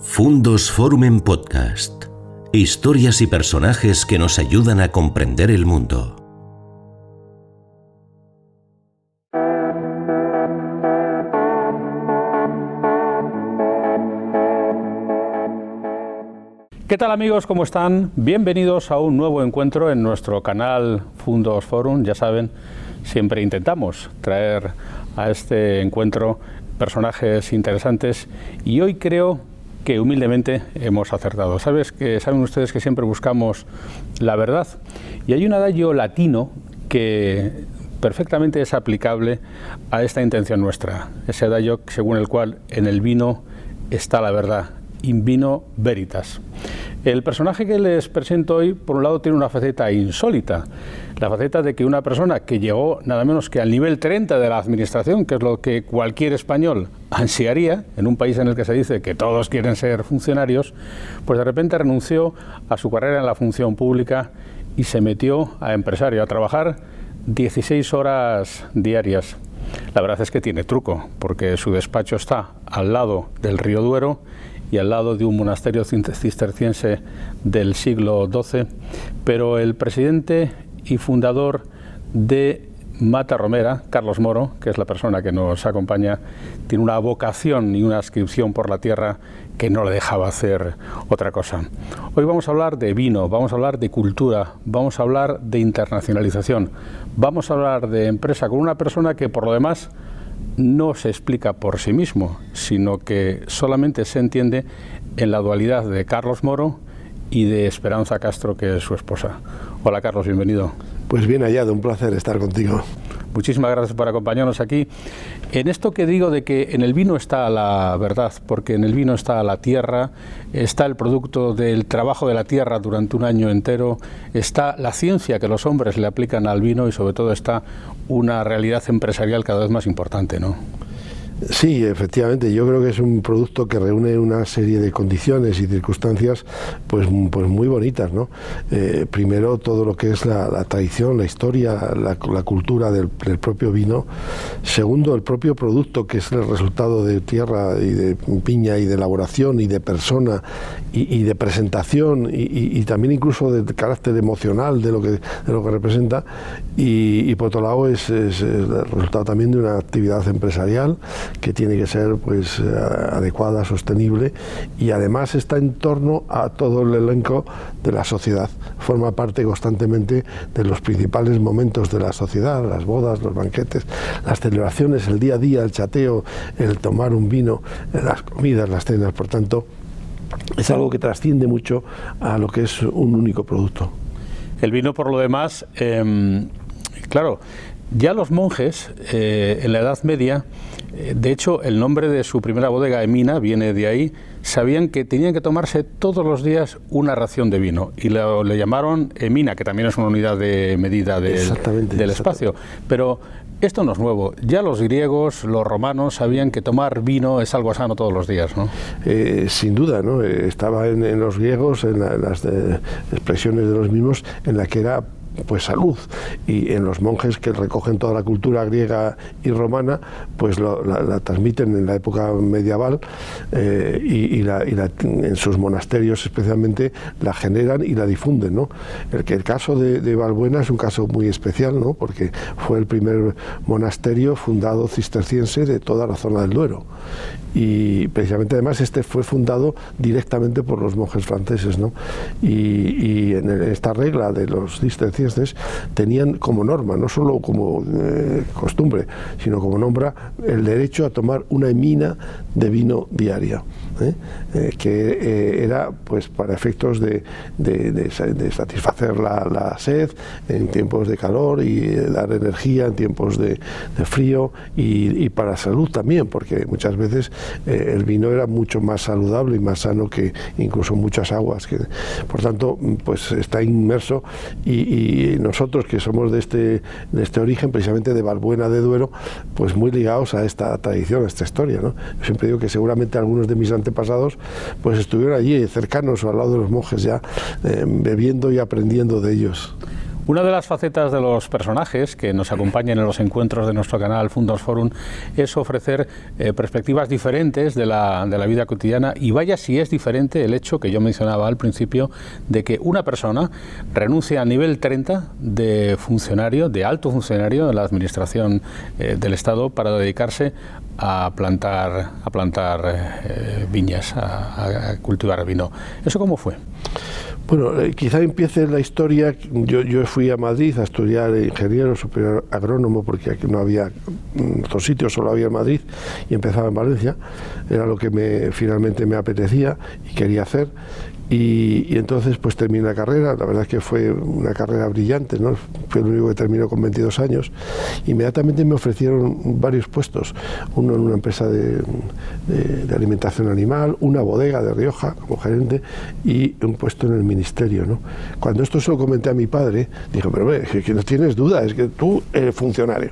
Fundos Forum en Podcast. Historias y personajes que nos ayudan a comprender el mundo. ¿Qué tal amigos? ¿Cómo están? Bienvenidos a un nuevo encuentro en nuestro canal Fundos Forum. Ya saben, siempre intentamos traer a este encuentro personajes interesantes y hoy creo que humildemente hemos acertado. Sabes que saben ustedes que siempre buscamos la verdad y hay un adagio latino que perfectamente es aplicable a esta intención nuestra. Ese adagio según el cual en el vino está la verdad, in vino veritas. El personaje que les presento hoy, por un lado, tiene una faceta insólita, la faceta de que una persona que llegó nada menos que al nivel 30 de la administración, que es lo que cualquier español ansiaría, en un país en el que se dice que todos quieren ser funcionarios, pues de repente renunció a su carrera en la función pública y se metió a empresario, a trabajar 16 horas diarias. La verdad es que tiene truco, porque su despacho está al lado del río Duero y al lado de un monasterio cisterciense del siglo XII, pero el presidente y fundador de Mata Romera, Carlos Moro, que es la persona que nos acompaña, tiene una vocación y una inscripción por la tierra que no le dejaba hacer otra cosa. Hoy vamos a hablar de vino, vamos a hablar de cultura, vamos a hablar de internacionalización, vamos a hablar de empresa con una persona que por lo demás no se explica por sí mismo, sino que solamente se entiende en la dualidad de Carlos Moro y de Esperanza Castro, que es su esposa. Hola Carlos, bienvenido. Pues bien hallado, un placer estar contigo. Muchísimas gracias por acompañarnos aquí. En esto que digo de que en el vino está la verdad, porque en el vino está la tierra, está el producto del trabajo de la tierra durante un año entero, está la ciencia que los hombres le aplican al vino y sobre todo está una realidad empresarial cada vez más importante, ¿no? Sí, efectivamente, yo creo que es un producto que reúne una serie de condiciones y circunstancias pues, pues muy bonitas. ¿no? Eh, primero, todo lo que es la, tradición, la historia, la, cultura del, propio vino. Segundo, el propio producto, que es el resultado de tierra y de piña y de elaboración y de persona y, de presentación y, también incluso de carácter emocional de lo que, de lo que representa. Y, por otro lado, es el resultado también de una actividad empresarial que tiene que ser pues eh, adecuada, sostenible y además está en torno a todo el elenco de la sociedad. Forma parte constantemente de los principales momentos de la sociedad, las bodas, los banquetes, las celebraciones, el día a día, el chateo, el tomar un vino, las comidas, las cenas, por tanto, es algo que trasciende mucho a lo que es un único producto. El vino, por lo demás, em, claro, ya los monjes eh, en la Edad Media, eh, de hecho el nombre de su primera bodega, Emina, viene de ahí, sabían que tenían que tomarse todos los días una ración de vino y le llamaron Emina, que también es una unidad de medida del espacio. Pero esto no es nuevo. Ya los griegos, los romanos sabían que tomar vino es algo sano todos los días, ¿no? Eh, sin duda, ¿no? Estaba en, los griegos, en las expresiones de los mismos, en la que era pues salud y en los monjes que recogen toda la cultura griega y romana pues la, transmiten en la época medieval eh, y, en sus monasterios especialmente la generan y la difunden ¿no? el que el caso de, de, Valbuena es un caso muy especial ¿no? porque fue el primer monasterio fundado cisterciense de toda la zona del Duero y precisamente además este fue fundado directamente por los monjes franceses ¿no? y, en esta regla de los cistercienses tenían como norma, no solo como eh, costumbre, sino como nombra el derecho a tomar una mina de vino diaria. ¿Eh? Eh, que era pues para efectos de, satisfacer la, sed en tiempos de calor y dar energía en tiempos de, frío y, y, para salud también, porque muchas veces eh, el vino era mucho más saludable y más sano que incluso muchas aguas. Que, por tanto, pues está inmerso y, nosotros que somos de este, de este origen, precisamente de Valbuena de Duero, pues muy ligados a esta tradición, a esta historia. ¿no? siempre digo que seguramente algunos de mis antepasados pues estuvieron allí cercanos o al lado de los monjes ya eh, bebiendo y aprendiendo de ellos. Una de las facetas de los personajes que nos acompañan en los encuentros de nuestro canal Fundos Forum es ofrecer eh, perspectivas diferentes de la, de la vida cotidiana y vaya si es diferente el hecho que yo mencionaba al principio de que una persona renuncie a nivel 30 de funcionario, de alto funcionario de la Administración eh, del Estado para dedicarse a plantar, a plantar eh, viñas, a, cultivar vino. ¿Eso cómo fue? Bueno, eh, quizá empiece la historia. Yo, yo fui a Madrid a estudiar ingeniero superior agrónomo porque aquí no había mm, otro sitio, solo había en Madrid y empezaba en Valencia. Era lo que me, finalmente me apetecía y quería hacer. Y, entonces pues terminé la carrera, la verdad es que fue una carrera brillante, ¿no? fue el único que terminó con 22 años. Inmediatamente me ofrecieron varios puestos, uno en una empresa de, alimentación animal, una bodega de Rioja como gerente y un puesto en el ministerio. ¿no? Cuando esto se lo comenté a mi padre, dijo, pero ve, que, no tienes duda, es que tú eres funcionario.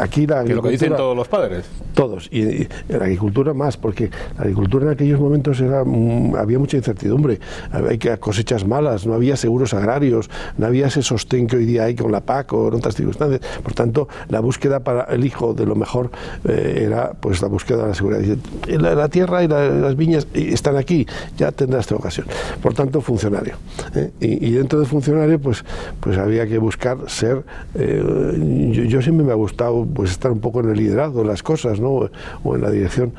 Aquí la que lo que dicen todos los padres. Todos, y, y la agricultura más, porque la agricultura en aquellos momentos era, mm, había mucha incertidumbre había cosechas malas, no había seguros agrarios, no había ese sostén que hoy día hay con la PAC o en otras circunstancias. Por tanto, la búsqueda para el hijo de lo mejor eh, era pues la búsqueda de la seguridad. La, la tierra y las viñas están aquí, ya tendrás esta ocasión. Por tanto, funcionario. ¿eh? Y, dentro de funcionario, pues, pues había que buscar ser. Eh, yo, siempre me ha gustado pues estar un poco en el liderazgo de las cosas, ¿no? O en la dirección,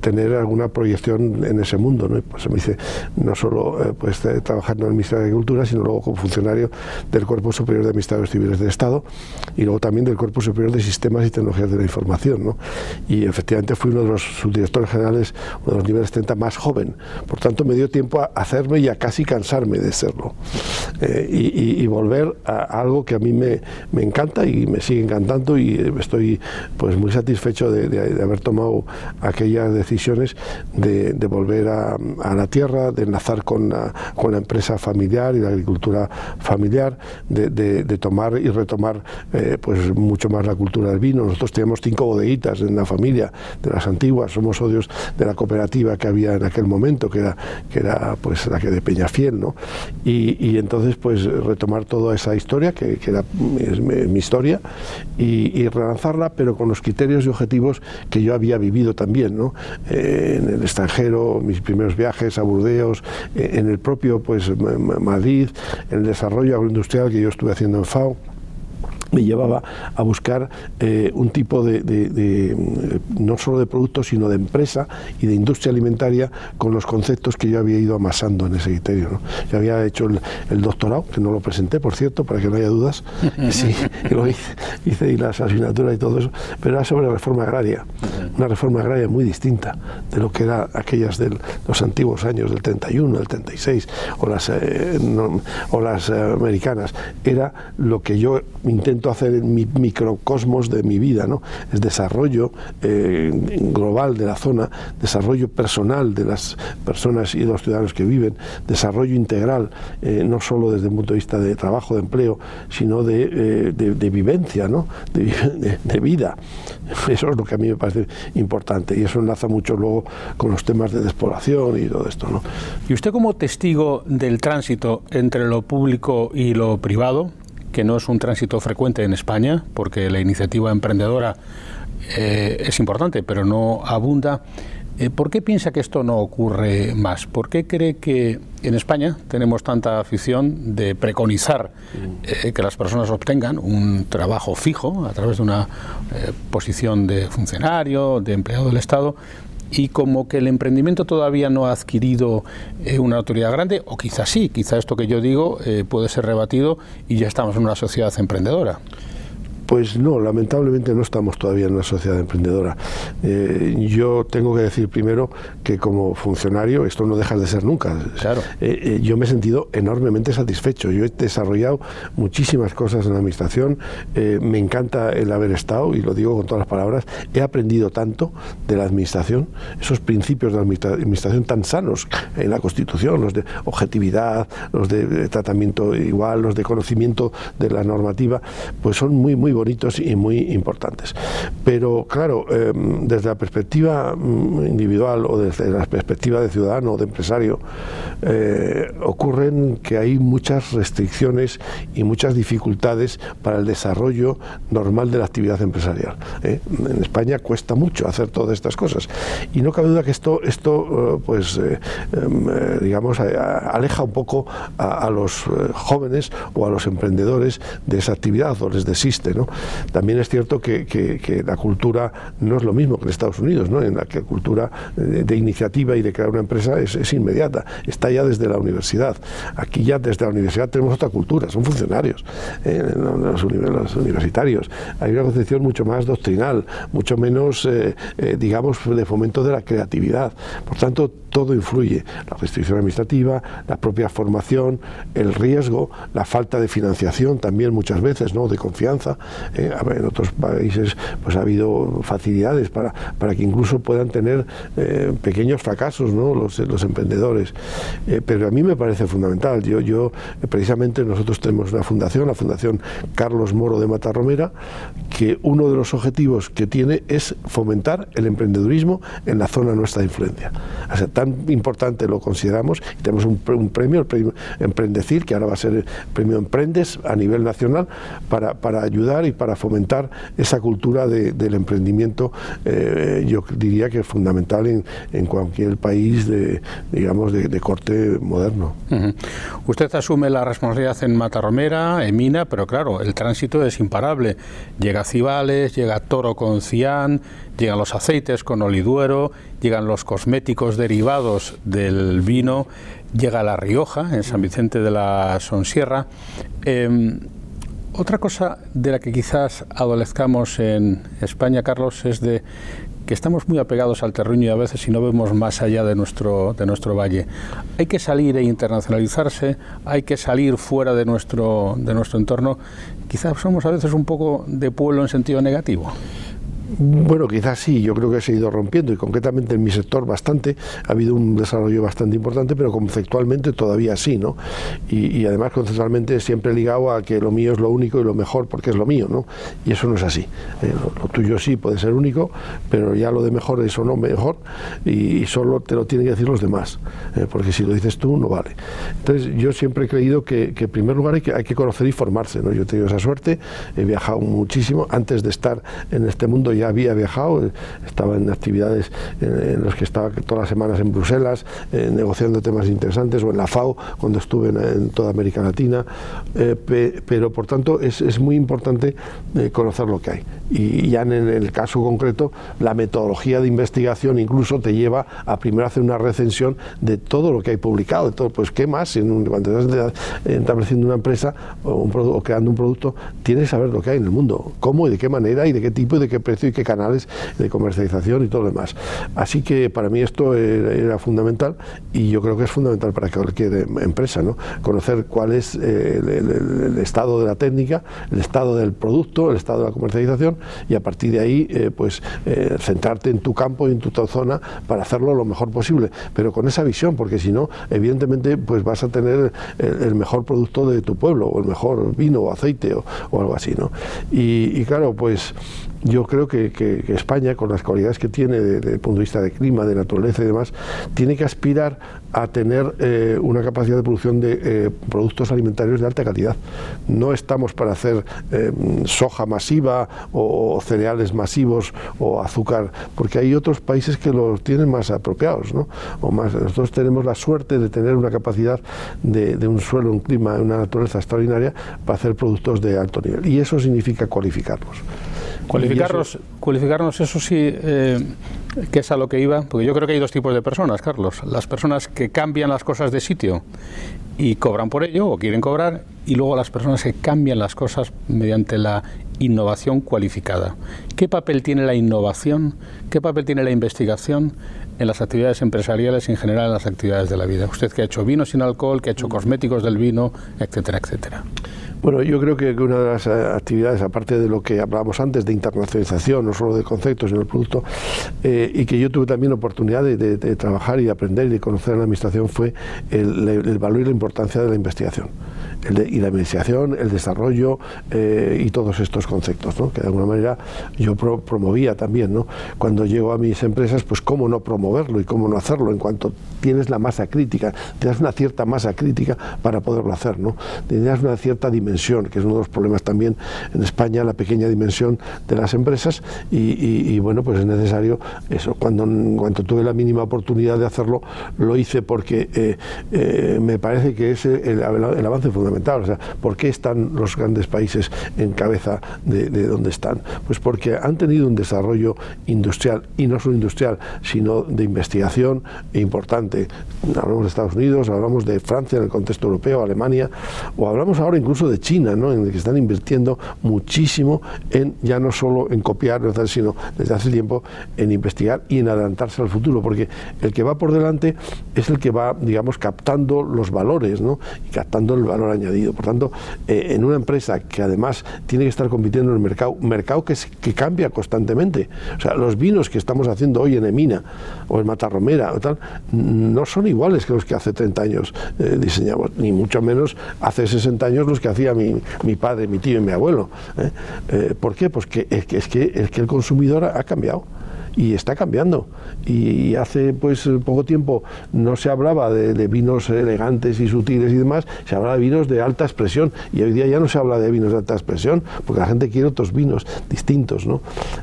tener alguna proyección en ese mundo, ¿no? pues me dice, no solo eh, pues, trabajando en el Ministerio de Agricultura, sino luego como funcionario del Cuerpo Superior de Administradores Civiles del Estado y luego también del Cuerpo Superior de Sistemas y Tecnologías de la Información. ¿no? Y efectivamente fui uno de los subdirectores generales, uno de los niveles 30 más joven. Por tanto, me dio tiempo a hacerme y a casi cansarme de serlo. Eh, y, volver a algo que a mí me, me, encanta y me sigue encantando y estoy pues muy satisfecho de, haber tomado aquellas decisiones de, volver a, a la tierra, de enlazar con la, empresa familiar y la agricultura familiar, de, tomar y retomar eh, pues mucho más la cultura del vino. Nosotros tenemos cinco bodeguitas en la familia, de las antiguas, somos odios de la cooperativa que había en aquel momento, que era, que era pues la que de Peñafiel, ¿no? Y, y entonces pues retomar toda esa historia, que, que era es, mi historia, y, y, relanzarla, pero con los criterios y objetivos que yo había vivido también, ¿no? Eh, en el extranjero, mis primeros viajes a Burdeos, en el propio pues, Madrid, en el desarrollo agroindustrial que yo estuve haciendo en FAO me llevaba a buscar eh, un tipo de, no solo de productos, sino de empresa y de industria alimentaria con los conceptos que yo había ido amasando en ese criterio. ¿no? Yo había hecho el, doctorado, que no lo presenté, por cierto, para que no haya dudas, sí, lo hice, hice y las asignaturas y todo eso, pero era sobre reforma agraria, una reforma agraria muy distinta de lo que era aquellas de los antiguos años del 31, del 36, o las, eh, o las eh, americanas. Era lo que yo intento hacer en mi microcosmos de mi vida, ¿no? Es desarrollo eh, global de la zona, desarrollo personal de las personas y de los ciudadanos que viven, desarrollo integral, eh, no solo desde el punto de vista de trabajo, de empleo, sino de, eh, vivencia, ¿no? De, vida. Eso es lo que a mí me parece importante y eso enlaza mucho luego con los temas de despoblación y todo esto, ¿no? Y usted como testigo del tránsito entre lo público y lo privado, que no es un tránsito frecuente en España, porque la iniciativa emprendedora eh, es importante, pero no abunda. Eh, ¿Por qué piensa que esto no ocurre más? ¿Por qué cree que en España tenemos tanta afición de preconizar eh, que las personas obtengan un trabajo fijo a través de una posición de funcionario, de empleado del Estado, y como que el emprendimiento todavía no ha adquirido eh, una autoridad grande, o quizás sí, quizá esto que yo digo eh, puede ser rebatido y ya estamos en una sociedad emprendedora. Pues no, lamentablemente no estamos todavía en una sociedad emprendedora. Eh, yo tengo que decir primero que como funcionario esto no deja de ser nunca. Claro. Eh, eh, yo me he sentido enormemente satisfecho. Yo he desarrollado muchísimas cosas en la administración. me encanta el haber estado y lo digo con todas las palabras. He aprendido tanto de la administración, esos principios de la administración tan sanos en la Constitución, los de objetividad, los de tratamiento igual, los de conocimiento de la normativa, pues son muy muy bonitos y muy importantes. Pero claro, em, desde la perspectiva mm, individual o desde la perspectiva de ciudadano o de empresario, eh, ocurren que hay muchas restricciones y muchas dificultades para el desarrollo normal de la actividad empresarial. ¿eh? En España cuesta mucho hacer todas estas cosas y no cabe duda que esto, esto eh, pues, em, digamos, aleja un poco a, los jóvenes o a los emprendedores de esa actividad o les desiste. ¿no? También es cierto que, la cultura no es lo mismo que en Estados Unidos, ¿no? en la que cultura de, iniciativa y de crear una empresa es, inmediata, está ya desde la universidad. Aquí ya desde la universidad tenemos otra cultura, son funcionarios, eh, los, universitarios. Hay una concepción mucho más doctrinal, mucho menos, eh, eh, digamos, de fomento de la creatividad. Por tanto, todo influye. La restricción administrativa, la propia formación, el riesgo, la falta de financiación también muchas veces, ¿no? de confianza. Eh, en otros países pues ha habido facilidades para, para que incluso puedan tener eh, pequeños fracasos ¿no? los, los emprendedores. Eh, pero a mí me parece fundamental. Yo, yo, precisamente nosotros tenemos una fundación, la Fundación Carlos Moro de Matarromera, que uno de los objetivos que tiene es fomentar el emprendedurismo en la zona nuestra de influencia. O sea, importante lo consideramos. tenemos un, premio, el premio Emprendecir, que ahora va a ser el premio Emprendes a nivel nacional, para, para ayudar y para fomentar esa cultura del emprendimiento, eh, yo diría que es fundamental en, cualquier país de, digamos, de, corte moderno. Usted asume la responsabilidad en Matarromera, en Mina, pero claro, el tránsito es imparable. Llega Cibales, llega Toro con Cian, llegan los aceites con oliduero, llegan los cosméticos derivados del vino, llega La Rioja, en San Vicente de la Sonsierra. Em, otra cosa de la que quizás adolezcamos en España, Carlos, es de que estamos muy apegados al terreno y a veces si no vemos más allá de nuestro, de nuestro valle. Hay que salir e internacionalizarse, hay que salir fuera de nuestro, de nuestro entorno. Quizás somos a veces un poco de pueblo en sentido negativo. Bueno, quizás sí, yo creo que se ha ido rompiendo y concretamente en mi sector bastante, ha habido un desarrollo bastante importante, pero conceptualmente todavía sí, ¿no? Y, además conceptualmente siempre ligado a que lo mío es lo único y lo mejor porque es lo mío, ¿no? Y eso no es así. Eh, lo, tuyo sí puede ser único, pero ya lo de mejor es o no mejor y, solo te lo tienen que decir los demás, eh, porque si lo dices tú no vale. Entonces yo siempre he creído que, en primer lugar hay que, hay que conocer y formarse, ¿no? Yo he tenido esa suerte, he viajado muchísimo antes de estar en este mundo ya había viajado, estaba en actividades en, las que estaba todas las semanas en Bruselas, eh, negociando temas interesantes, o en la FAO, cuando estuve en, toda América Latina, eh, pero por tanto es, es muy importante eh, conocer lo que hay. Y ya en el caso concreto, la metodología de investigación incluso te lleva a primero hacer una recensión de todo lo que hay publicado, de todo, pues qué más, en un, cuando estás estableciendo una empresa o, un, o creando un producto, tienes que saber lo que hay en el mundo, cómo y de qué manera y de qué tipo y de qué precio y qué canales de comercialización y todo lo demás. Así que para mí esto era, fundamental y yo creo que es fundamental para cualquier empresa, ¿no? conocer cuál es eh, el, estado de la técnica, el estado del producto, el estado de la comercialización y a partir de ahí eh, pues eh, centrarte en tu campo y en tu zona para hacerlo lo mejor posible, pero con esa visión, porque si no, evidentemente pues vas a tener el, mejor producto de tu pueblo o el mejor vino o aceite o, algo así, ¿no? Y claro, pues yo creo que, España, con las cualidades que tiene desde el punto de vista de clima, de naturaleza y demás, tiene que aspirar a tener eh, una capacidad de producción de eh, productos alimentarios de alta calidad. No estamos para hacer eh, soja masiva o, cereales masivos o azúcar, porque hay otros países que los tienen más apropiados. ¿no? O más, nosotros tenemos la suerte de tener una capacidad de, de un suelo, un clima, una naturaleza extraordinaria para hacer productos de alto nivel. Y eso significa cualificarlos. Cualificarnos, eso, cualificarnos, eso sí, eh, que es a lo que iba, porque yo creo que hay dos tipos de personas, Carlos. Las personas que cambian las cosas de sitio y cobran por ello o quieren cobrar, y luego las personas que cambian las cosas mediante la innovación cualificada. ¿Qué papel tiene la innovación? ¿Qué papel tiene la investigación en las actividades empresariales y en general en las actividades de la vida? Usted que ha hecho vino sin alcohol, que ha hecho cosméticos del vino, etcétera, etcétera. Bueno, yo creo que una de las eh, actividades, aparte de lo que hablábamos antes de internacionalización, no solo de conceptos, sino del producto, eh, y que yo tuve también oportunidad de, trabajar y de aprender y de conocer en la administración, fue el valor y la importancia de la investigación y la investigación, el desarrollo eh, y todos estos conceptos, ¿no? que de alguna manera yo promovía también. ¿no? Cuando llego a mis empresas, pues cómo no promoverlo y cómo no hacerlo en cuanto tienes la masa crítica, tienes una cierta masa crítica para poderlo hacer, ¿no? una cierta dimensión, que es uno de los problemas también en España, la pequeña dimensión de las empresas y, bueno, pues es necesario eso. Cuando, cuando tuve la mínima oportunidad de hacerlo, lo hice porque eh, eh, me parece que es el, el avance fundamental ¿por qué están los grandes países en cabeza de, donde están? Pues porque han tenido un desarrollo industrial, y no solo industrial, sino de investigación importante. Hablamos de Estados Unidos, hablamos de Francia en el contexto europeo, Alemania, o hablamos ahora incluso de China, ¿no? en el que están invirtiendo muchísimo en ya no solo en copiar, sino desde hace tiempo en investigar y en adelantarse al futuro, porque el que va por delante es el que va, digamos, captando los valores ¿no? y captando el valor añadido. Por tanto, eh, en una empresa que además tiene que estar compitiendo en el mercado, mercado que, cambia constantemente. O sea, los vinos que estamos haciendo hoy en Emina o en Matarromera o tal, no son iguales que los que hace 30 años eh, diseñamos, ni mucho menos hace 60 años los que hacía mi, padre, mi tío y mi abuelo. ¿eh? ¿Por qué? Pues que, es, que, es que el consumidor ha cambiado y está cambiando. Y hace pues poco tiempo no se hablaba de, vinos elegantes y sutiles y demás, se hablaba de vinos de alta expresión y hoy día ya no se habla de vinos de alta expresión porque la gente quiere otros vinos distintos, ¿no?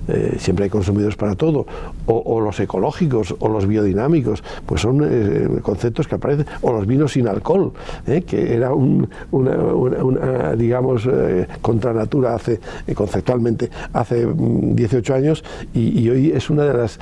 Eh, siempre hay consumidores para todo, o, los ecológicos o los biodinámicos, pues son eh, conceptos que aparecen, o los vinos sin alcohol, ¿eh? que era un, una, digamos, contra natura hace, conceptualmente hace 18 mm, años y, y hoy es una de las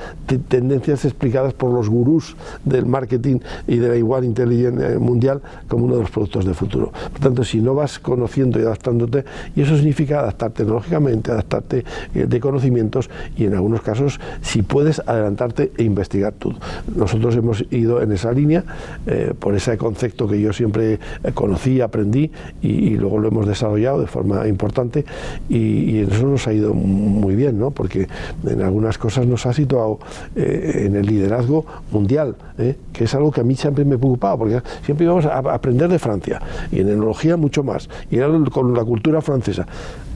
tendencias explicadas por los gurús del marketing y de la igual inteligencia mundial como uno de los productos de futuro. Por tanto, si no vas conociendo y adaptándote, y eso significa adaptarte tecnológicamente, adaptarte eh, de conocimientos y en algunos casos, si puedes adelantarte e investigar tú. Nosotros hemos ido en esa línea eh, por ese concepto que yo siempre eh, conocí, aprendí y, luego lo hemos desarrollado de forma importante y, y eso nos ha ido muy bien, ¿no? porque en algunas cosas nos ha ha situado eh, en el liderazgo mundial, eh, que es algo que a mí siempre me preocupaba, porque siempre íbamos a aprender de Francia, y en enología mucho más, y era con la cultura francesa.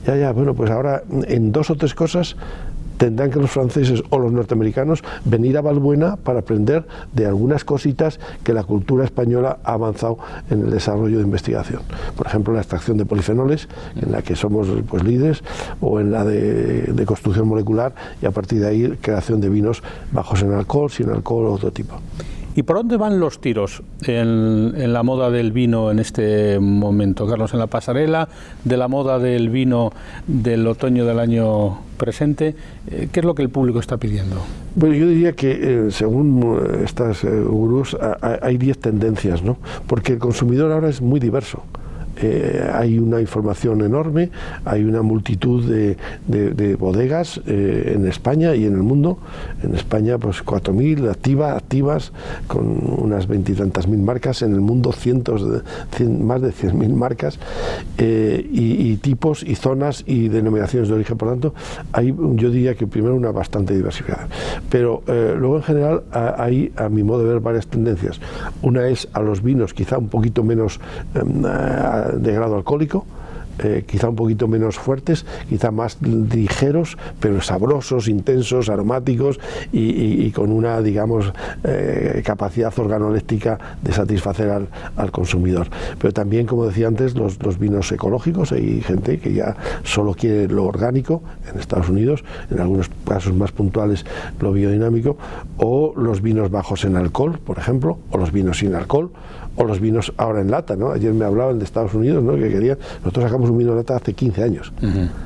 Ya, ya, bueno, pues ahora en dos o tres cosas tendrán que los franceses o los norteamericanos venir a Valbuena para aprender de algunas cositas que la cultura española ha avanzado en el desarrollo de investigación. Por ejemplo, la extracción de polifenoles, en la que somos pues, líderes, o en la de, construcción molecular, y a partir de ahí creación de vinos bajos en alcohol, sin alcohol o otro tipo. ¿Y por dónde van los tiros en, la moda del vino en este momento, Carlos? En la pasarela de la moda del vino del otoño del año presente, eh, ¿qué es lo que el público está pidiendo? Bueno, yo diría que eh, según eh, estas gurús hay 10 tendencias, ¿no? Porque el consumidor ahora es muy diverso. Eh, hay una información enorme, hay una multitud de, bodegas eh, en España y en el mundo. En España, pues 4.000 activas, activas, con unas veintitantas mil marcas, en el mundo cientos de, más de 100.000 marcas, eh, y, tipos y zonas y denominaciones de origen. Por tanto, hay, yo diría que primero una bastante diversidad. Pero luego en general hay, a mi modo de ver, varias tendencias. Una es a los vinos, quizá un poquito menos em, de grado alcohólico, eh, quizá un poquito menos fuertes, quizá más ligeros, pero sabrosos, intensos, aromáticos y, con una, digamos, eh, capacidad organoléptica de satisfacer al, consumidor. Pero también, como decía antes, los, los, vinos ecológicos, hay gente que ya solo quiere lo orgánico en Estados Unidos, en algunos casos más puntuales lo biodinámico, o los vinos bajos en alcohol, por ejemplo, o los vinos sin alcohol, o los vinos ahora en lata, ¿no? Ayer me hablaban de Estados Unidos, ¿no? Que querían, nosotros sacamos un vino de lata hace 15 años.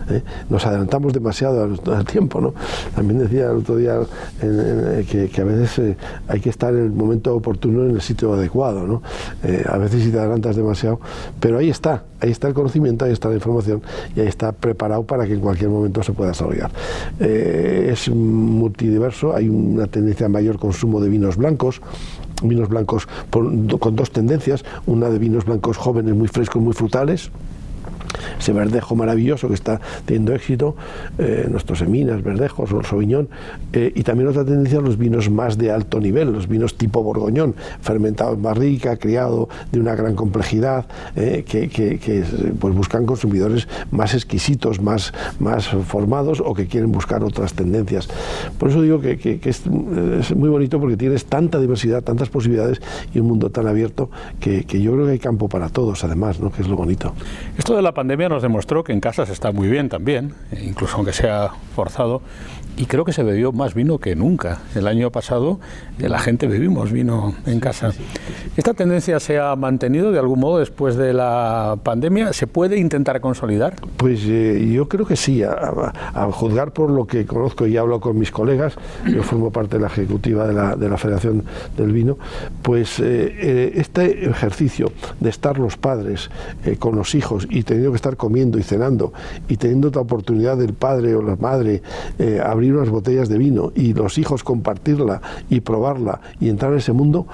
¿eh? Nos adelantamos demasiado al, tiempo, ¿no? También decía el otro día que, a veces eh, hay que estar en el momento oportuno en el sitio adecuado, ¿no? Eh, a veces si te adelantas demasiado, pero ahí está, ahí está el conocimiento, ahí está la información y ahí está preparado para que en cualquier momento se pueda desarrollar. es multidiverso, hay una tendencia a mayor consumo de vinos blancos, vinos blancos con dos tendencias, una de vinos blancos jóvenes muy frescos, muy frutales, ese verdejo maravilloso que está teniendo éxito, eh, nuestros eminas, verdejos o el sauvignon, y también otra tendencia los vinos más de alto nivel, los vinos tipo borgoñón, fermentados en barrica, criado de una gran complejidad, eh, que, pues buscan consumidores más exquisitos, más, más formados o que quieren buscar otras tendencias. Por eso digo que, es, muy bonito porque tienes tanta diversidad, tantas posibilidades y un mundo tan abierto que, yo creo que hay campo para todos, además, ¿no? que es lo bonito. Esto de pandemia nos demostró que en casa se está muy bien también, incluso aunque sea forzado, y creo que se bebió más vino que nunca. El año pasado eh, la gente bebimos vino en casa. ¿Esta tendencia se ha mantenido de algún modo después de la pandemia? ¿Se puede intentar consolidar? Pues eh, yo creo que sí. A, juzgar por lo que conozco y hablo con mis colegas, yo formo parte de la ejecutiva de la, de la Federación del Vino, pues eh, este ejercicio de estar los padres con los hijos y teniendo que estar comiendo y cenando y teniendo la oportunidad del padre o la madre abrir unas botellas de vino y los hijos compartirla y probarla y entrar en ese mundo,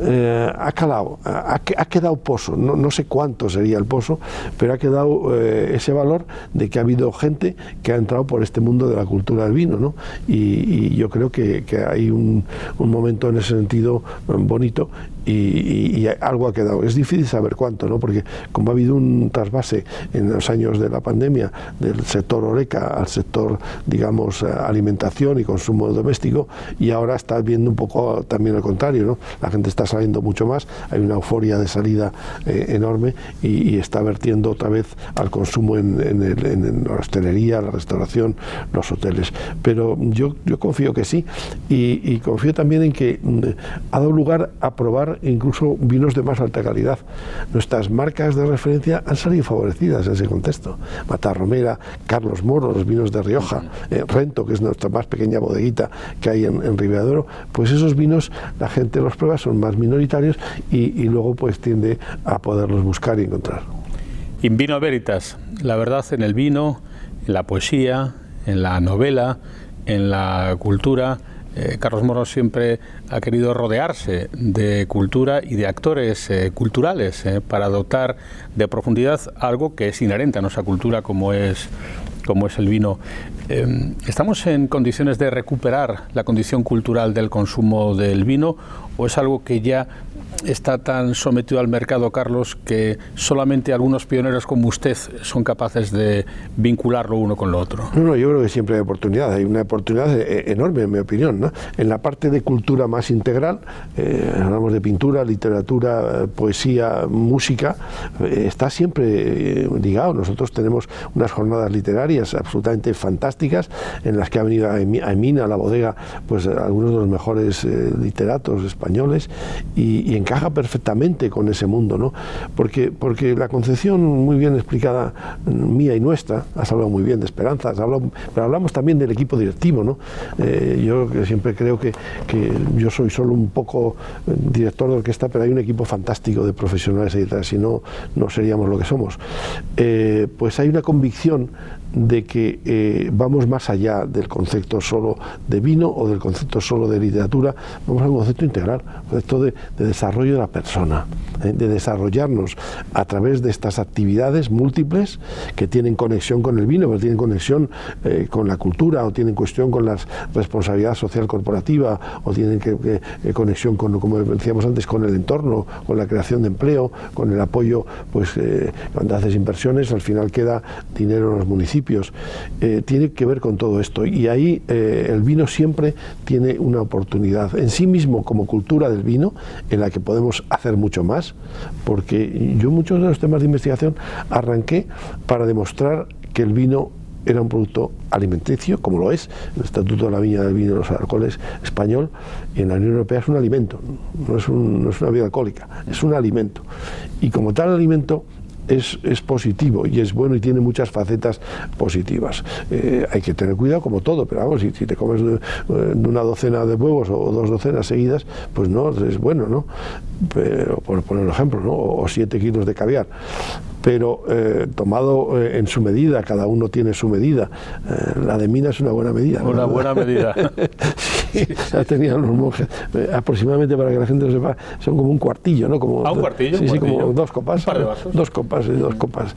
eh, ha calado, ha, quedado pozo. No, sé cuánto sería el pozo, pero ha quedado eh, ese valor de que ha habido gente que ha entrado por este mundo de la cultura del vino. ¿no? Y, yo creo que, hay un, un, momento en ese sentido bonito y, algo ha quedado. Es difícil saber cuánto, ¿no? porque como ha habido un trasvase en los años de la pandemia del sector oreca al sector, digamos, alimentación y consumo doméstico, y ahora está viendo un poco también al contrario, ¿no? la gente está saliendo mucho más, hay una euforia de salida eh, enorme y, está vertiendo otra vez al consumo en, la hostelería, la restauración, los hoteles. Pero yo, yo confío que sí, y, y confío también en que mm, ha dado lugar a probar incluso vinos de más alta calidad. Nuestras marcas de referencia han salido favorecidas en ese contexto. Matarromera, Carlos Moro, los vinos de Rioja, eh, Rento, que es nuestra más pequeña bodeguita que hay en, en pues esos vinos la gente los prueba, son más minoritarios y, luego pues tiende a poderlos buscar y encontrar. In vino veritas, la verdad en el vino, en la poesía, en la novela, en la cultura, eh, Carlos Moro siempre ha querido rodearse de cultura y de actores eh, culturales eh, para dotar de profundidad algo que es inherente a nuestra cultura como es como es el vino. ¿Estamos en condiciones de recuperar la condición cultural del consumo del vino o es algo que ya está tan sometido al mercado, Carlos, que solamente algunos pioneros como usted son capaces de vincularlo uno con lo otro? No, no, yo creo que siempre hay oportunidad, hay una oportunidad eh, enorme, en mi opinión. ¿no? En la parte de cultura más integral, eh, hablamos de pintura, literatura, poesía, música, eh, está siempre ligado. Nosotros tenemos unas jornadas literarias absolutamente fantásticas en las que ha venido a Emina, a la bodega, pues algunos de los mejores literatos españoles y, encaja perfectamente con ese mundo, ¿no? Porque, porque la concepción muy bien explicada mía y nuestra, has hablado muy bien de esperanza, pero hablamos también del equipo directivo, ¿no? Eh, yo siempre creo que, que, yo soy solo un poco eh, director de orquesta, pero hay un equipo fantástico de profesionales ahí detrás, si no, no seríamos lo que somos. Eh, pues hay una convicción de que eh, vamos más allá del concepto solo de vino o del concepto solo de literatura, vamos a un concepto integral, un concepto de, desarrollo de la persona, ¿eh? de desarrollarnos a través de estas actividades múltiples que tienen conexión con el vino, que tienen conexión eh, con la cultura o tienen cuestión con la responsabilidad social corporativa o tienen que, conexión con, como decíamos antes, con el entorno, con la creación de empleo, con el apoyo, pues cuando haces inversiones al final queda dinero en los municipios eh, tiene que ver con todo esto. Y ahí eh, el vino siempre tiene una oportunidad en sí mismo como cultura del vino, en la que podemos hacer mucho más, porque yo muchos de los temas de investigación arranqué para demostrar que el vino era un producto alimenticio, como lo es, el Estatuto de la Viña del Vino y los Alcoholes español, y en la Unión Europea es un alimento, no es, no es una bebida alcohólica, es un alimento. Y como tal alimento es, es, positivo y es bueno y tiene muchas facetas positivas. Eh, hay que tener cuidado como todo, pero vamos, si, te comes de, una docena de huevos o, dos docenas seguidas, pues no, es bueno, ¿no? Pero, por poner un ejemplo, ¿no? O siete kilos de caviar pero eh, tomado eh, en su medida, cada uno tiene su medida. Eh, la de Mina es una buena medida. Una buena medida. sí, ya tenían los monjes. aproximadamente, para que la gente lo sepa, son como un cuartillo, ¿no? Como, ¿Ah, un cuartillo? Sí, sí, como dos copas. ¿Un par de vasos? Dos copas, dos copas.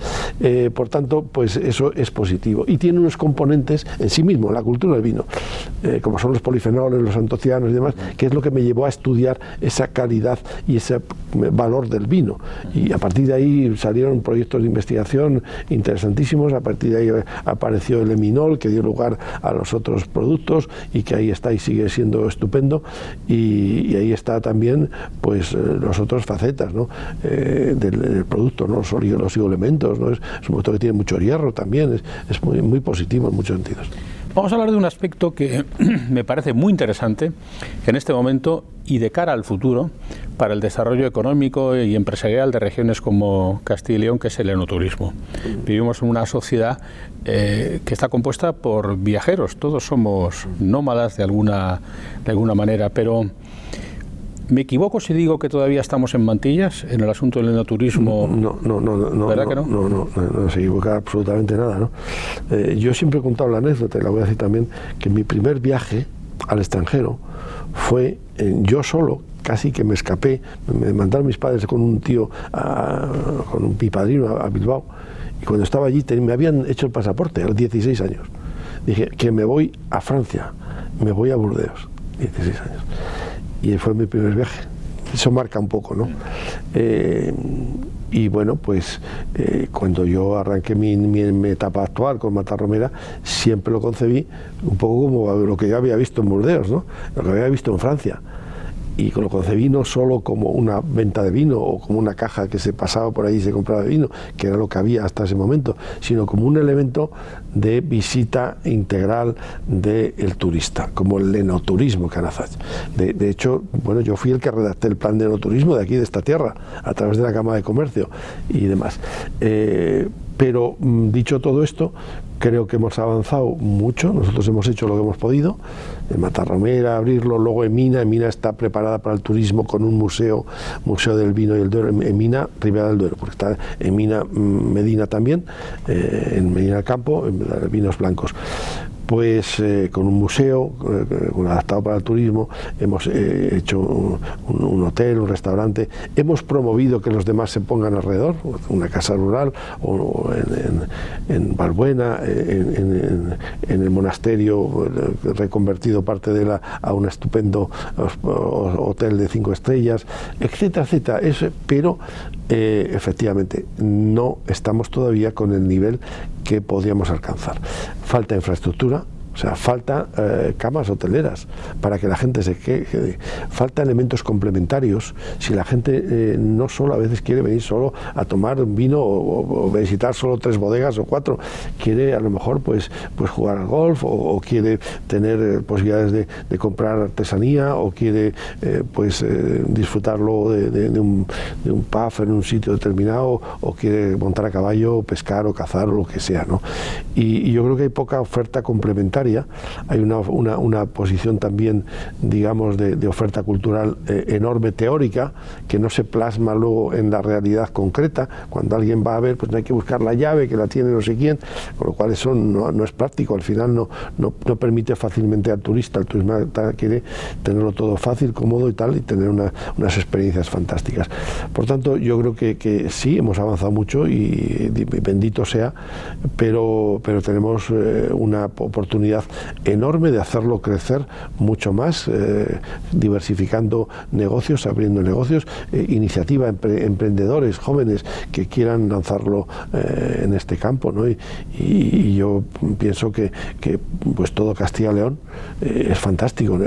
por tanto, pues eso es positivo. Y tiene unos componentes en sí mismo, la cultura del vino, como son los polifenoles, los antocianos y demás, que es lo que me llevó a estudiar esa calidad y ese valor del vino. Y a partir de ahí salieron proyectos de investigación interesantísimos. A partir de ahí apareció el eminol, que dio lugar a los otros productos y que ahí está y sigue siendo estupendo. Y, ahí está también pues eh, los otros facetas ¿no? Eh, del, producto, ¿no? los, los elementos. ¿no? Es, un producto que tiene mucho hierro también, es, muy positivo en muchos sentidos. Vamos a hablar de un aspecto que me parece muy interesante en este momento y de cara al futuro para el desarrollo económico y empresarial de regiones como Castilla y León, que es el enoturismo. Vivimos en una sociedad eh, que está compuesta por viajeros, todos somos nómadas de alguna, de alguna manera, pero ¿Me equivoco si digo que todavía estamos en mantillas en el asunto del enoturismo? No, no, no, no. ¿Verdad que no? No, no, no, se equivoca absolutamente nada. ¿no? Eh, yo siempre he contado la anécdota, y la voy a decir también, que mi primer viaje al extranjero fue yo solo, casi que me escapé, me mandaron mis padres con un tío, con mi padrino a, Bilbao, y cuando estaba allí me habían hecho el pasaporte a los 16 años. Dije que me voy a Francia, me voy a Burdeos, 16 años y fue mi primer viaje. Eso marca un poco, ¿no? Eh, y bueno, pues eh, cuando yo arranqué mi, mi, etapa actual con Matarromera, siempre lo concebí un poco como lo que yo había visto en Burdeos, ¿no? Lo que había visto en Francia y lo concebí no solo como una venta de vino o como una caja que se pasaba por ahí y se compraba de vino, que era lo que había hasta ese momento, sino como un elemento de visita integral del turista, como el enoturismo que de, de hecho, bueno, yo fui el que redacté el plan de enoturismo de aquí, de esta tierra, a través de la Cámara de Comercio y demás. Eh, pero mm, dicho todo esto, creo que hemos avanzado mucho, nosotros hemos hecho lo que hemos podido, en Matarromera, abrirlo, luego en Mina, en Mina está preparada para el turismo con un museo, Museo del Vino y el Duero, en Mina, Ribera del Duero, porque está en Mina, mm, Medina también, eh, en Medina del Campo, en vinos blancos pues eh, con un museo eh, adaptado para el turismo, hemos eh, hecho un, hotel, un restaurante, hemos promovido que los demás se pongan alrededor, una casa rural o, en, en, Balbuena, en, el monasterio reconvertido parte de la a un estupendo hotel de cinco estrellas, etcétera, etcétera. pero efectivamente no estamos todavía con el nivel que podríamos alcanzar. Falta infraestructura, o sea, falta eh, camas hoteleras para que la gente se quede. Falta elementos complementarios. Si la gente eh, no solo a veces quiere venir solo a tomar vino o, visitar solo tres bodegas o cuatro, quiere a lo mejor pues, pues jugar al golf o, quiere tener eh, posibilidades de, comprar artesanía o quiere pues disfrutarlo de, un, de un pub en un sitio determinado o quiere montar a caballo, pescar o cazar o lo que sea. ¿no? y yo creo que hay poca oferta complementaria hay una, una, posición también, digamos, de, oferta cultural eh, enorme teórica que no se plasma luego en la realidad concreta. Cuando alguien va a ver, pues no hay que buscar la llave que la tiene no sé quién, con lo cual eso no, es práctico, al final no, no, permite fácilmente al turista, el turista quiere tenerlo todo fácil, cómodo y tal, y tener unas experiencias fantásticas. Por tanto, yo creo que, que sí, hemos avanzado mucho y, bendito sea, pero, pero tenemos eh, una oportunidad enorme de hacerlo crecer mucho más, eh, diversificando negocios, abriendo negocios, eh, iniciativa, emprendedores jóvenes que quieran lanzarlo eh, en este campo. Y, yo pienso que, pues todo Castilla León es fantástico.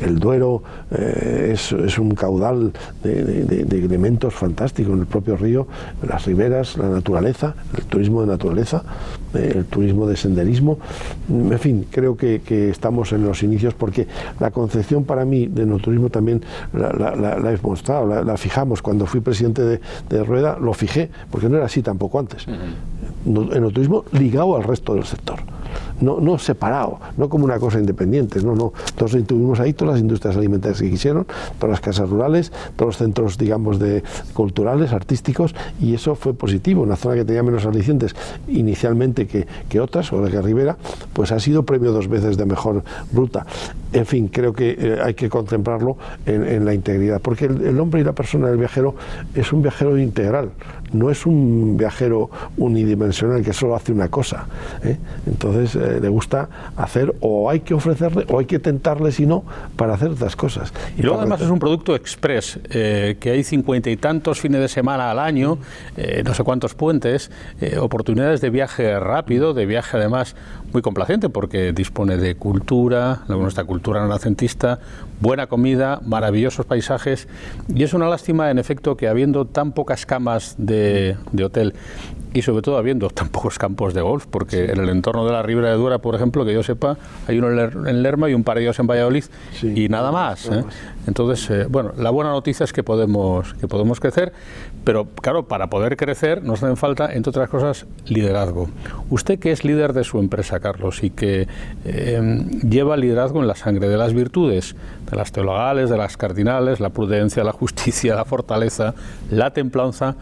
El, Duero es, un caudal de, elementos fantásticos en el propio río, las riberas, la naturaleza, el turismo de naturaleza, el turismo de senderismo, en fin, creo que, estamos en los inicios porque la concepción para mí de no-turismo también la, la, he mostrado, la, fijamos. Cuando fui presidente de, Rueda lo fijé, porque no era así tampoco antes. En el turismo ligado al resto del sector no, no separado, no como una cosa independiente, no, no. Todos tuvimos ahí todas las industrias alimentarias que quisieron, todas las casas rurales, todos los centros, digamos, de culturales, artísticos, y eso fue positivo. Una zona que tenía menos alicientes inicialmente que, que otras, o la que Rivera, pues ha sido premio dos veces de mejor ruta. En fin, creo que eh, hay que contemplarlo en, la integridad, porque el, hombre y la persona, el viajero, es un viajero integral, no es un viajero unidimensional que solo hace una cosa. ¿eh? Entonces, eh, le gusta hacer, o hay que ofrecerle, o hay que tentarle, si no, para hacer otras cosas. Y, luego además es un producto express, eh, que hay cincuenta y tantos fines de semana al año, no sé cuántos puentes, oportunidades de viaje rápido, de viaje además muy complaciente, porque dispone de cultura, nuestra cultura renacentista, buena comida, maravillosos paisajes, y es una lástima, en efecto, que habiendo tan pocas camas de, de hotel, y sobre todo habiendo tan pocos campos de golf, porque en el entorno de la Ribera de Dura, por ejemplo, que yo sepa, hay uno en Lerma y un par de ellos en Valladolid y nada más. ¿eh? Entonces, eh, bueno, la buena noticia es que podemos, que podemos crecer, pero claro, para poder crecer nos hacen falta, entre otras cosas, liderazgo. Usted que es líder de su empresa, Carlos, y que eh, lleva liderazgo en la sangre de las virtudes, de las teologales, de las cardinales, la prudencia, la justicia, la fortaleza, la templanza,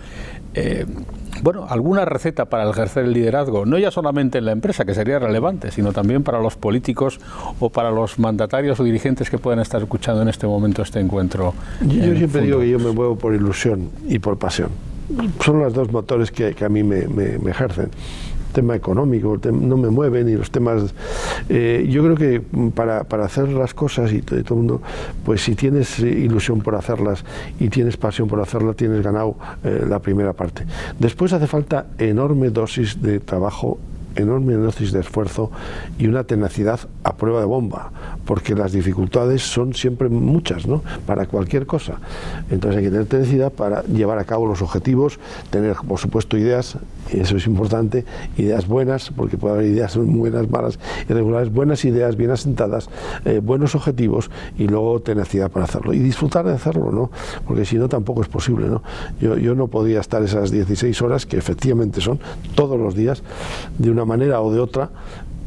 bueno, alguna receta para ejercer el liderazgo, no ya solamente en la empresa, que sería relevante, sino también para los políticos o para los mandatarios o dirigentes que puedan estar escuchando en este momento este encuentro. Yo, siempre digo que yo me muevo por ilusión y por pasión. Son los dos motores que, a mí me ejercen tema económico, no me mueven y los temas... Eh, yo creo que para, para, hacer las cosas y todo, el mundo, pues si tienes ilusión por hacerlas y tienes pasión por hacerlas, tienes ganado eh, la primera parte. Después hace falta enorme dosis de trabajo enorme dosis de esfuerzo y una tenacidad a prueba de bomba, porque las dificultades son siempre muchas, ¿no? Para cualquier cosa. Entonces hay que tener tenacidad para llevar a cabo los objetivos, tener, por supuesto, ideas, y eso es importante, ideas buenas, porque puede haber ideas buenas, malas, irregulares, buenas ideas, bien asentadas, eh, buenos objetivos y luego tenacidad para hacerlo. Y disfrutar de hacerlo, ¿no? Porque si no, tampoco es posible, ¿no? Yo, yo no podía estar esas 16 horas, que efectivamente son todos los días, de una manera o de otra,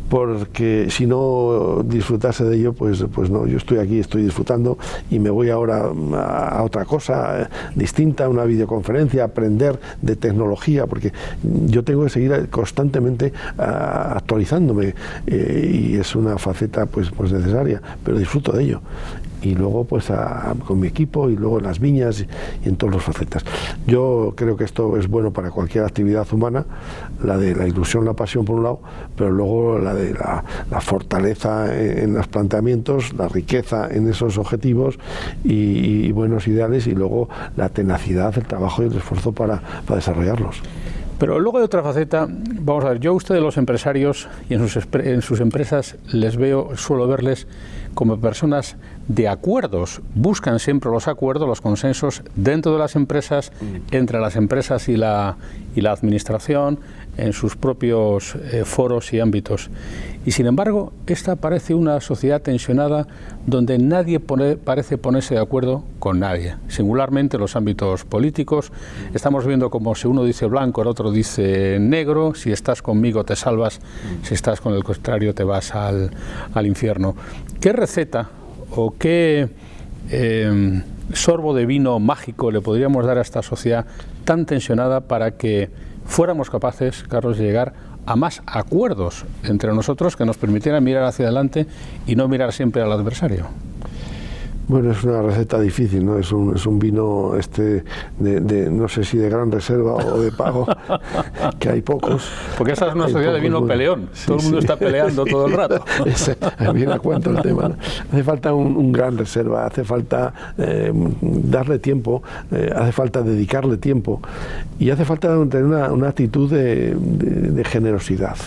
porque si no disfrutase de ello, pues, pues no, yo estoy aquí, estoy disfrutando y me voy ahora a, otra cosa eh, distinta, una videoconferencia, aprender de tecnología, porque yo tengo que seguir constantemente actualizándome eh, y es una faceta pues, pues necesaria, pero disfruto de ello y luego pues con mi equipo y luego en las viñas y, en todas las facetas. Yo creo que esto es bueno para cualquier actividad humana, la de la ilusión, la pasión por un lado, pero luego la de la, fortaleza en, los planteamientos, la riqueza en esos objetivos y, buenos ideales y luego la tenacidad, el trabajo y el esfuerzo para, para desarrollarlos. Pero luego hay otra faceta, vamos a ver, yo a ustedes los empresarios y en sus, en sus empresas les veo, suelo verles como personas de acuerdos, buscan siempre los acuerdos, los consensos dentro de las empresas, mm. entre las empresas y la, y la administración, en sus propios eh, foros y ámbitos. Y sin embargo, esta parece una sociedad tensionada donde nadie parece ponerse de acuerdo con nadie. Singularmente en los ámbitos políticos, estamos viendo como si uno dice blanco, el otro dice negro, si estás conmigo te salvas, si estás con el contrario te vas al, al infierno. ¿Qué receta o qué eh, sorbo de vino mágico le podríamos dar a esta sociedad tan tensionada para que fuéramos capaces, Carlos, de llegar a más acuerdos entre nosotros que nos permitieran mirar hacia adelante y no mirar siempre al adversario. Bueno, es una receta difícil, ¿no? Es un, es un vino este de, no sé si de gran reserva o de pago, que hay pocos. Porque esa es una sociedad de vino peleón. todo el mundo está peleando todo el rato. viene a cuento el tema. Hace falta un, gran reserva, hace falta eh, darle tiempo, eh, hace falta dedicarle tiempo y hace falta tener una, una actitud de generosidad.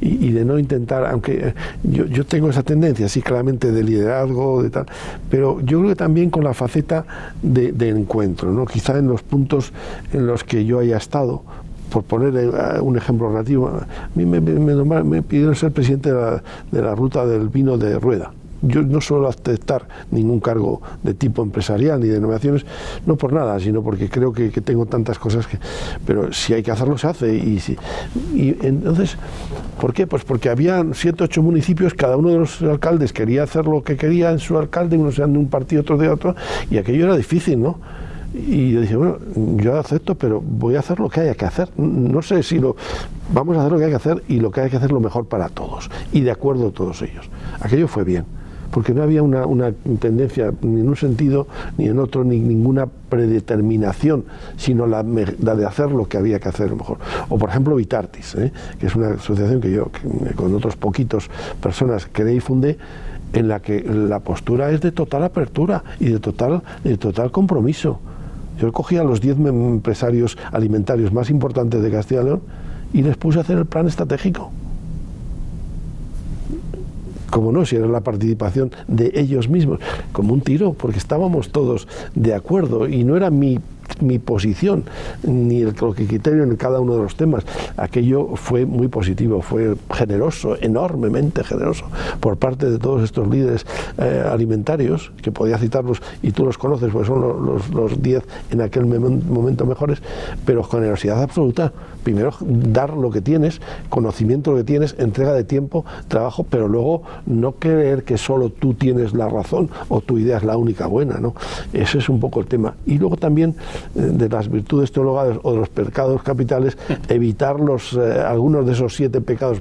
Y, de no intentar, aunque eh, yo, tengo esa tendencia, sí, claramente de liderazgo, de tal, pero yo creo que también con la faceta de, encuentro, ¿no? quizá en los puntos en los que yo haya estado, por poner eh, un ejemplo relativo, a mí me, me, pidieron ser presidente de la, ruta del vino de Rueda yo no suelo aceptar ningún cargo de tipo empresarial ni de nominaciones, no por nada, sino porque creo que, tengo tantas cosas que... Pero si hay que hacerlo, se hace. Y, si, y entonces, ¿por qué? Pues porque había siete, ocho municipios, cada uno de los alcaldes quería hacer lo que quería en su alcalde, unos eran de un partido, otros de otro, y aquello era difícil, ¿no? Y yo dije, bueno, yo acepto, pero voy a hacer lo que haya que hacer. No sé si lo. Vamos a hacer lo que hay que hacer y lo que hay que hacer lo mejor para todos. Y de acuerdo todos ellos. Aquello fue bien. Porque no había una, tendencia ni en un sentido ni en otro, ni ninguna predeterminación, sino la, de hacer lo que había que hacer mejor. O por ejemplo Vitartis, ¿eh? que es una asociación que yo, con otros poquitos personas, creé y fundé, en la que la postura es de total apertura y de total, de total compromiso. Yo cogí a los 10 empresarios alimentarios más importantes de Castilla y León y les puse a hacer el plan estratégico. Como no, si era la participación de ellos mismos, como un tiro, porque estábamos todos de acuerdo y no era mi mi posición ni el criterio en cada uno de los temas. Aquello fue muy positivo, fue generoso, enormemente generoso por parte de todos estos líderes eh, alimentarios, que podía citarlos y tú los conoces, pues son los 10 en aquel momento mejores, pero generosidad absoluta. Primero dar lo que tienes, conocimiento lo que tienes, entrega de tiempo, trabajo, pero luego no creer que solo tú tienes la razón o tu idea es la única buena, ¿no? Ese es un poco el tema. Y luego también de las virtudes teologales o de los pecados capitales, evitar los, eh, algunos de esos siete pecados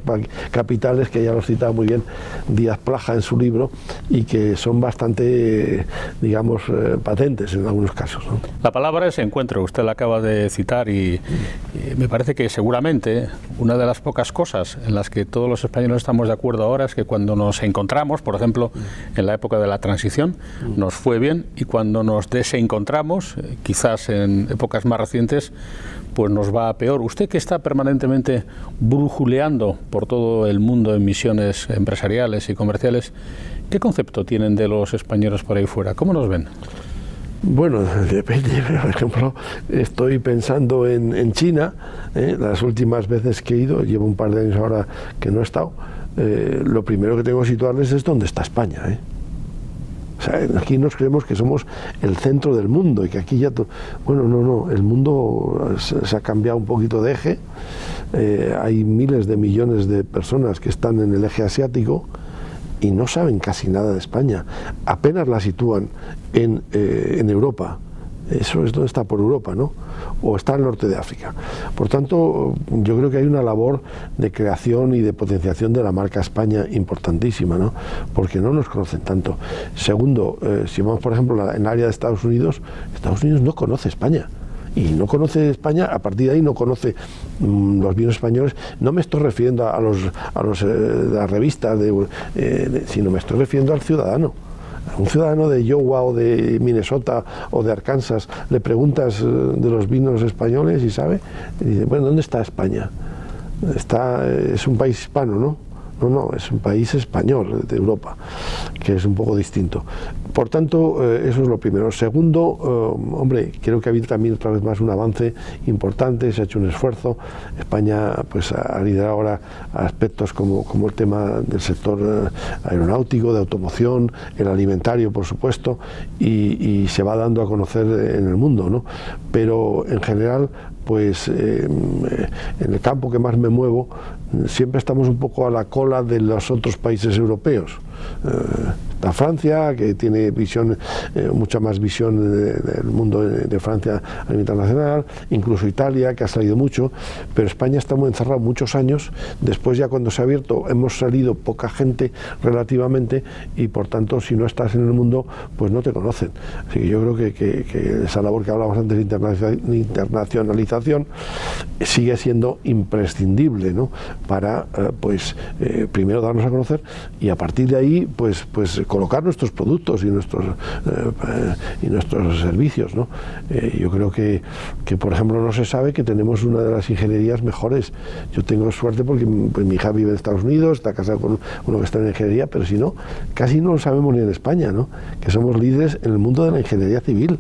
capitales que ya los citaba muy bien Díaz Plaja en su libro y que son bastante, digamos, eh, patentes en algunos casos. La palabra es encuentro, usted la acaba de citar y, me parece que seguramente una de las pocas cosas en las que todos los españoles estamos de acuerdo ahora es que cuando nos encontramos, por ejemplo, en la época de la transición, nos fue bien y cuando nos desencontramos, eh, en épocas más recientes, pues nos va a peor. Usted que está permanentemente brujuleando por todo el mundo en misiones empresariales y comerciales, ¿qué concepto tienen de los españoles por ahí fuera? ¿Cómo nos ven? Bueno, depende. Por ejemplo, estoy pensando en, China. ¿eh? las últimas veces que he ido, llevo un par de años ahora que no he estado, eh, lo primero que tengo que situarles es dónde está España. ¿eh? Aquí nos creemos que somos el centro del mundo y que aquí ya... Bueno, no, no, el mundo se, ha cambiado un poquito de eje. Eh, hay miles de millones de personas que están en el eje asiático y no saben casi nada de España. Apenas la sitúan en, eh, en Europa eso es donde está por Europa, ¿no? O está al norte de África. Por tanto, yo creo que hay una labor de creación y de potenciación de la marca España importantísima, ¿no? Porque no nos conocen tanto. Segundo, eh, si vamos, por ejemplo, en el área de Estados Unidos, Estados Unidos no conoce España y no conoce España, a partir de ahí no conoce mm, los vinos españoles. No me estoy refiriendo a los, a eh, las revistas, eh, sino me estoy refiriendo al ciudadano un ciudadano de Iowa o de Minnesota o de Arkansas le preguntas eh, de los vinos españoles y sabe, y dice, bueno, ¿dónde está España? Está, es un país hispano, ¿no? No, no, es un país español de Europa, que es un poco distinto. Por tanto, eh, eso es lo primero. Segundo, eh, hombre, creo que ha habido también otra vez más un avance importante, se ha hecho un esfuerzo. España pues, ha liderado ahora aspectos como, como el tema del sector eh, aeronáutico, de automoción, el alimentario, por supuesto, y, se va dando a conocer en el mundo. ¿no? Pero en general, pues en el campo que más me muevo, siempre estamos un poco a la cola de los otros países europeos. La Francia, que tiene visión, eh, mucha más visión del mundo de, Francia a nivel internacional, incluso Italia, que ha salido mucho, pero España está muy encerrado muchos años, después ya cuando se ha abierto hemos salido poca gente relativamente y por tanto si no estás en el mundo pues no te conocen. Así que yo creo que, esa labor que hablábamos antes de internacionalización sigue siendo imprescindible ¿no? para eh, pues eh, primero darnos a conocer y a partir de ahí pues, pues colocar nuestros productos y nuestros, eh, y nuestros servicios. ¿no? Eh, yo creo que, que, por ejemplo, no se sabe que tenemos una de las ingenierías mejores. Yo tengo suerte porque pues, mi hija vive en Estados Unidos, está casada con uno que está en ingeniería, pero si no, casi no lo sabemos ni en España, ¿no? que somos líderes en el mundo de la ingeniería civil.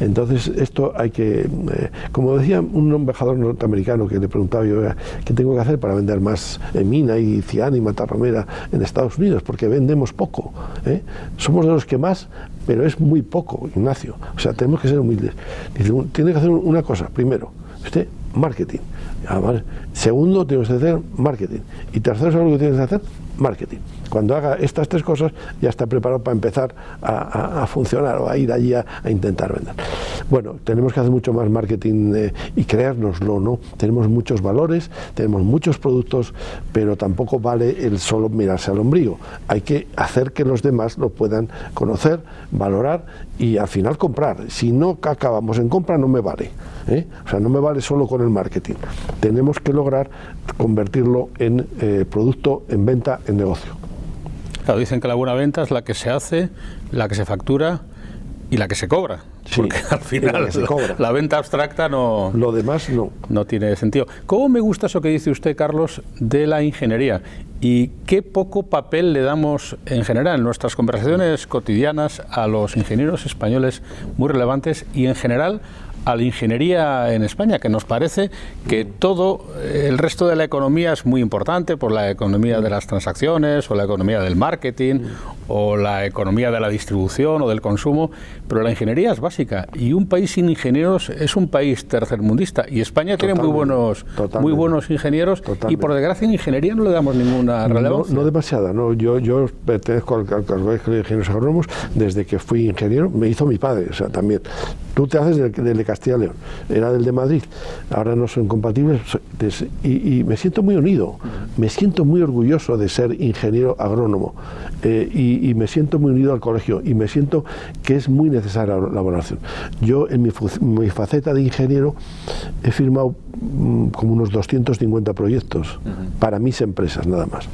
Entonces, esto hay que, eh, como decía un embajador norteamericano que le preguntaba yo, ¿qué tengo que hacer para vender más mina y ciano y matarromera en Estados Unidos? Porque vendemos poco. ¿eh? Somos de los que más, pero es muy poco, Ignacio. O sea, tenemos que ser humildes. Dice, tiene que hacer una cosa, primero, usted, marketing. Segundo, tienes que hacer marketing. Y tercero, ¿sabes lo que tienes que hacer? Marketing. Cuando haga estas tres cosas, ya está preparado para empezar a, funcionar o a ir allí a, intentar vender. Bueno, tenemos que hacer mucho más marketing eh, y creérnoslo, ¿no? Tenemos muchos valores, tenemos muchos productos, pero tampoco vale el solo mirarse al ombligo. Hay que hacer que los demás lo puedan conocer, valorar y al final comprar. Si no acabamos en compra, no me vale. ¿eh? O sea, no me vale solo con el marketing. Tenemos que lograr convertirlo en eh, producto, en venta, en negocio dicen que la buena venta es la que se hace, la que se factura y la que se cobra. porque al final la, venta abstracta no. Lo demás no. No tiene sentido. ¿Cómo me gusta eso que dice usted, Carlos, de la ingeniería? Y qué poco papel le damos en general en nuestras conversaciones cotidianas a los ingenieros españoles muy relevantes y en general a la ingeniería en España, que nos parece que todo el resto de la economía es muy importante, por la economía de las transacciones o la economía del marketing o la economía de la distribución o del consumo, pero la ingeniería es básica y un país sin ingenieros es un país tercermundista y España tiene muy buenos muy buenos ingenieros y por desgracia en ingeniería no le damos ninguna relevancia. No, demasiada, no. Yo, yo pertenezco al, Colegio de Ingenieros Agrónomos desde que fui ingeniero, me hizo mi padre, o sea, también. Tú te haces del, del de Castilla y León, era del de Madrid, ahora no son compatibles. Y, me siento muy unido, me siento muy orgulloso de ser ingeniero agrónomo. Eh, y, me siento muy unido al colegio. Y me siento que es muy necesaria la evaluación. Yo en mi, mi faceta de ingeniero he firmado mm, como unos 250 proyectos. Para mis empresas nada más.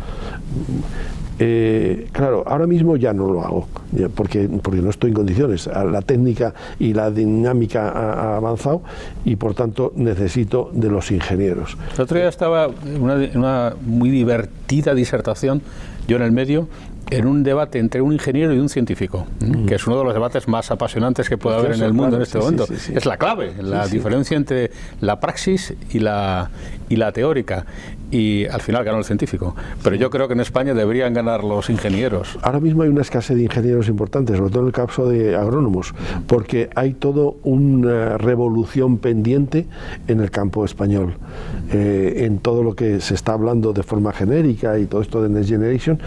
Eh, claro, ahora mismo ya no lo hago, porque, porque no estoy en condiciones. La técnica y la dinámica ha, avanzado y por tanto necesito de los ingenieros. El otro día estaba en una, una muy divertida disertación, yo en el medio, en un debate entre un ingeniero y un científico, que es uno de los debates más apasionantes que puede haber en el mundo en este momento. es la clave, la diferencia entre la praxis y la, y la teórica. Y al final ganó el científico. Pero yo creo que en España deberían ganar los ingenieros. Ahora mismo hay una escasez de ingenieros importantes, sobre todo en el caso de agrónomos, porque hay toda una revolución pendiente en el campo español. Eh, en todo lo que se está hablando de forma genérica y todo esto de Next Generation,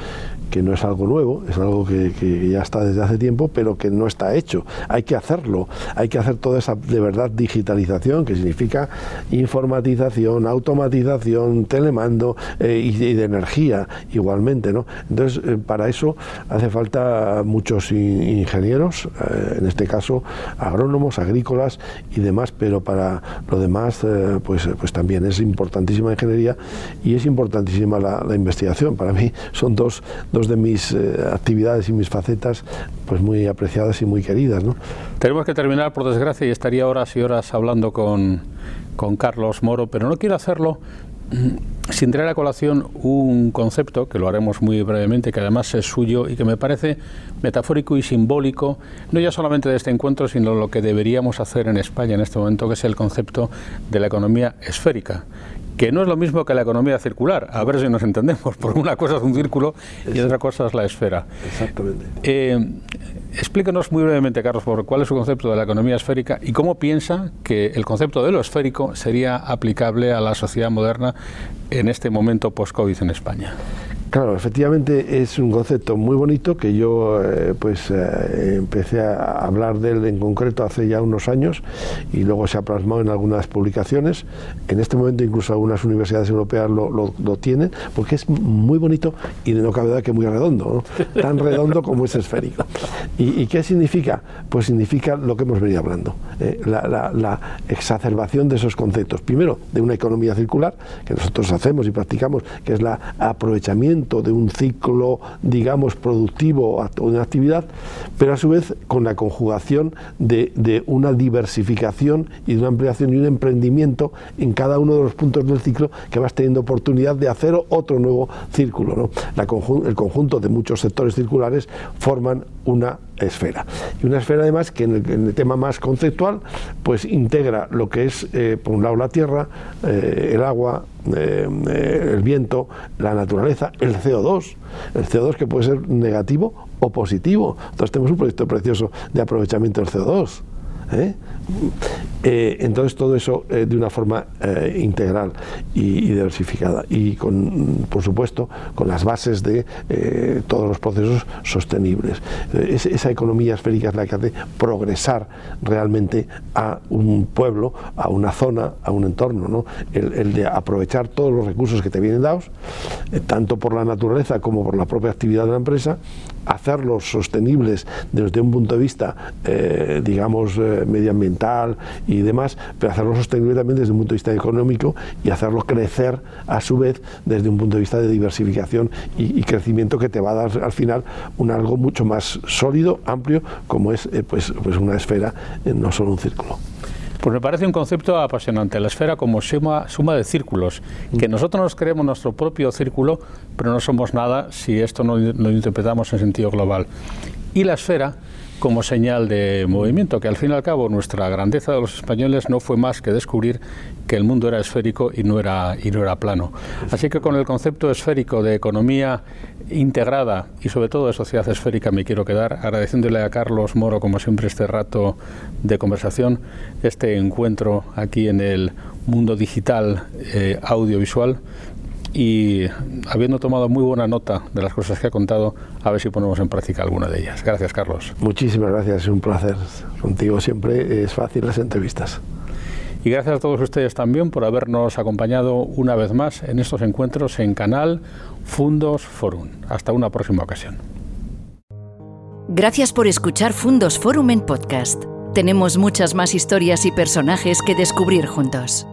que no es algo nuevo, es algo que, ya está desde hace tiempo, pero que no está hecho. Hay que hacerlo, hay que hacer toda esa de verdad digitalización, que significa informatización, automatización, telemando eh, y, de energía igualmente. ¿no? Entonces, eh, para eso hace falta muchos ingenieros, eh, en este caso agrónomos, agrícolas y demás, pero para lo demás, pues, pues también es importantísima la ingeniería y es importantísima la, la investigación. Para mí son dos de mis actividades y mis facetas pues muy apreciadas y muy queridas. ¿no? Tenemos que terminar, por desgracia, y estaría horas y horas hablando con, con Carlos Moro, pero no quiero hacerlo sin traer a colación un concepto, que lo haremos muy brevemente, que además es suyo y que me parece metafórico y simbólico, no ya solamente de este encuentro, sino lo que deberíamos hacer en España en este momento, que es el concepto de la economía esférica que no es lo mismo que la economía circular, a ver si nos entendemos, porque una cosa es un círculo y otra cosa es la esfera. Exactamente. Eh, explícanos muy brevemente, Carlos, por cuál es su concepto de la economía esférica y cómo piensa que el concepto de lo esférico sería aplicable a la sociedad moderna en este momento post-COVID en España. Claro, efectivamente es un concepto muy bonito que yo eh, pues eh, empecé a hablar de él en concreto hace ya unos años y luego se ha plasmado en algunas publicaciones. En este momento incluso algunas universidades europeas lo, tienen porque es muy bonito y no cabe duda que muy redondo, tan redondo como es esférico. ¿Y, qué significa? Pues significa lo que hemos venido hablando, eh, la, exacerbación de esos conceptos. Primero, de una economía circular que nosotros hacemos y practicamos, que es el aprovechamiento de un ciclo, digamos, productivo o una actividad, pero a su vez con la conjugación de, una diversificación y de una ampliación y un emprendimiento en cada uno de los puntos del ciclo que vas teniendo oportunidad de hacer otro nuevo círculo. ¿no? el conjunto de muchos sectores circulares forman una esfera. Y una esfera además que en el, tema más conceptual pues integra lo que es eh, por un lado la tierra, eh, el agua, eh, el viento, la naturaleza, el CO2, el CO2 que puede ser negativo o positivo. Entonces tenemos un proyecto precioso de aprovechamiento del CO2. ¿eh? Eh, entonces todo eso eh, de una forma integral y, diversificada y con, por supuesto, con las bases de todos los procesos sostenibles. esa economía esférica es la que hace progresar realmente a un pueblo, a una zona, a un entorno, ¿no? el, de aprovechar todos los recursos que te vienen dados, tanto por la naturaleza como por la propia actividad de la empresa, hacerlos sostenibles desde un punto de vista, digamos, medioambiental y demás, pero hacerlo sostenible también desde un punto de vista económico y hacerlo crecer a su vez desde un punto de vista de diversificación y, crecimiento que te va a dar al final un algo mucho más sólido, amplio, como es eh, pues, pues una esfera, eh, no solo un círculo. Pues me parece un concepto apasionante, la esfera como suma, suma de círculos, que mm. nosotros nos creemos nuestro propio círculo, pero no somos nada si esto no lo interpretamos en sentido global. Y la esfera como señal de movimiento, que al fin y al cabo nuestra grandeza de los españoles no fue más que descubrir que el mundo era esférico y no era, y no era plano. Así que con el concepto esférico de economía integrada y sobre todo de sociedad esférica me quiero quedar, agradeciéndole a Carlos Moro como siempre este rato de conversación, este encuentro aquí en el mundo digital eh, audiovisual y habiendo tomado muy buena nota de las cosas que ha contado, a ver si ponemos en práctica alguna de ellas. Gracias, Carlos. Muchísimas gracias, es un placer. Contigo siempre es fácil las entrevistas. Y gracias a todos ustedes también por habernos acompañado una vez más en estos encuentros en Canal Fundos Forum. Hasta una próxima ocasión. Gracias por escuchar Fundos Forum en podcast. Tenemos muchas más historias y personajes que descubrir juntos.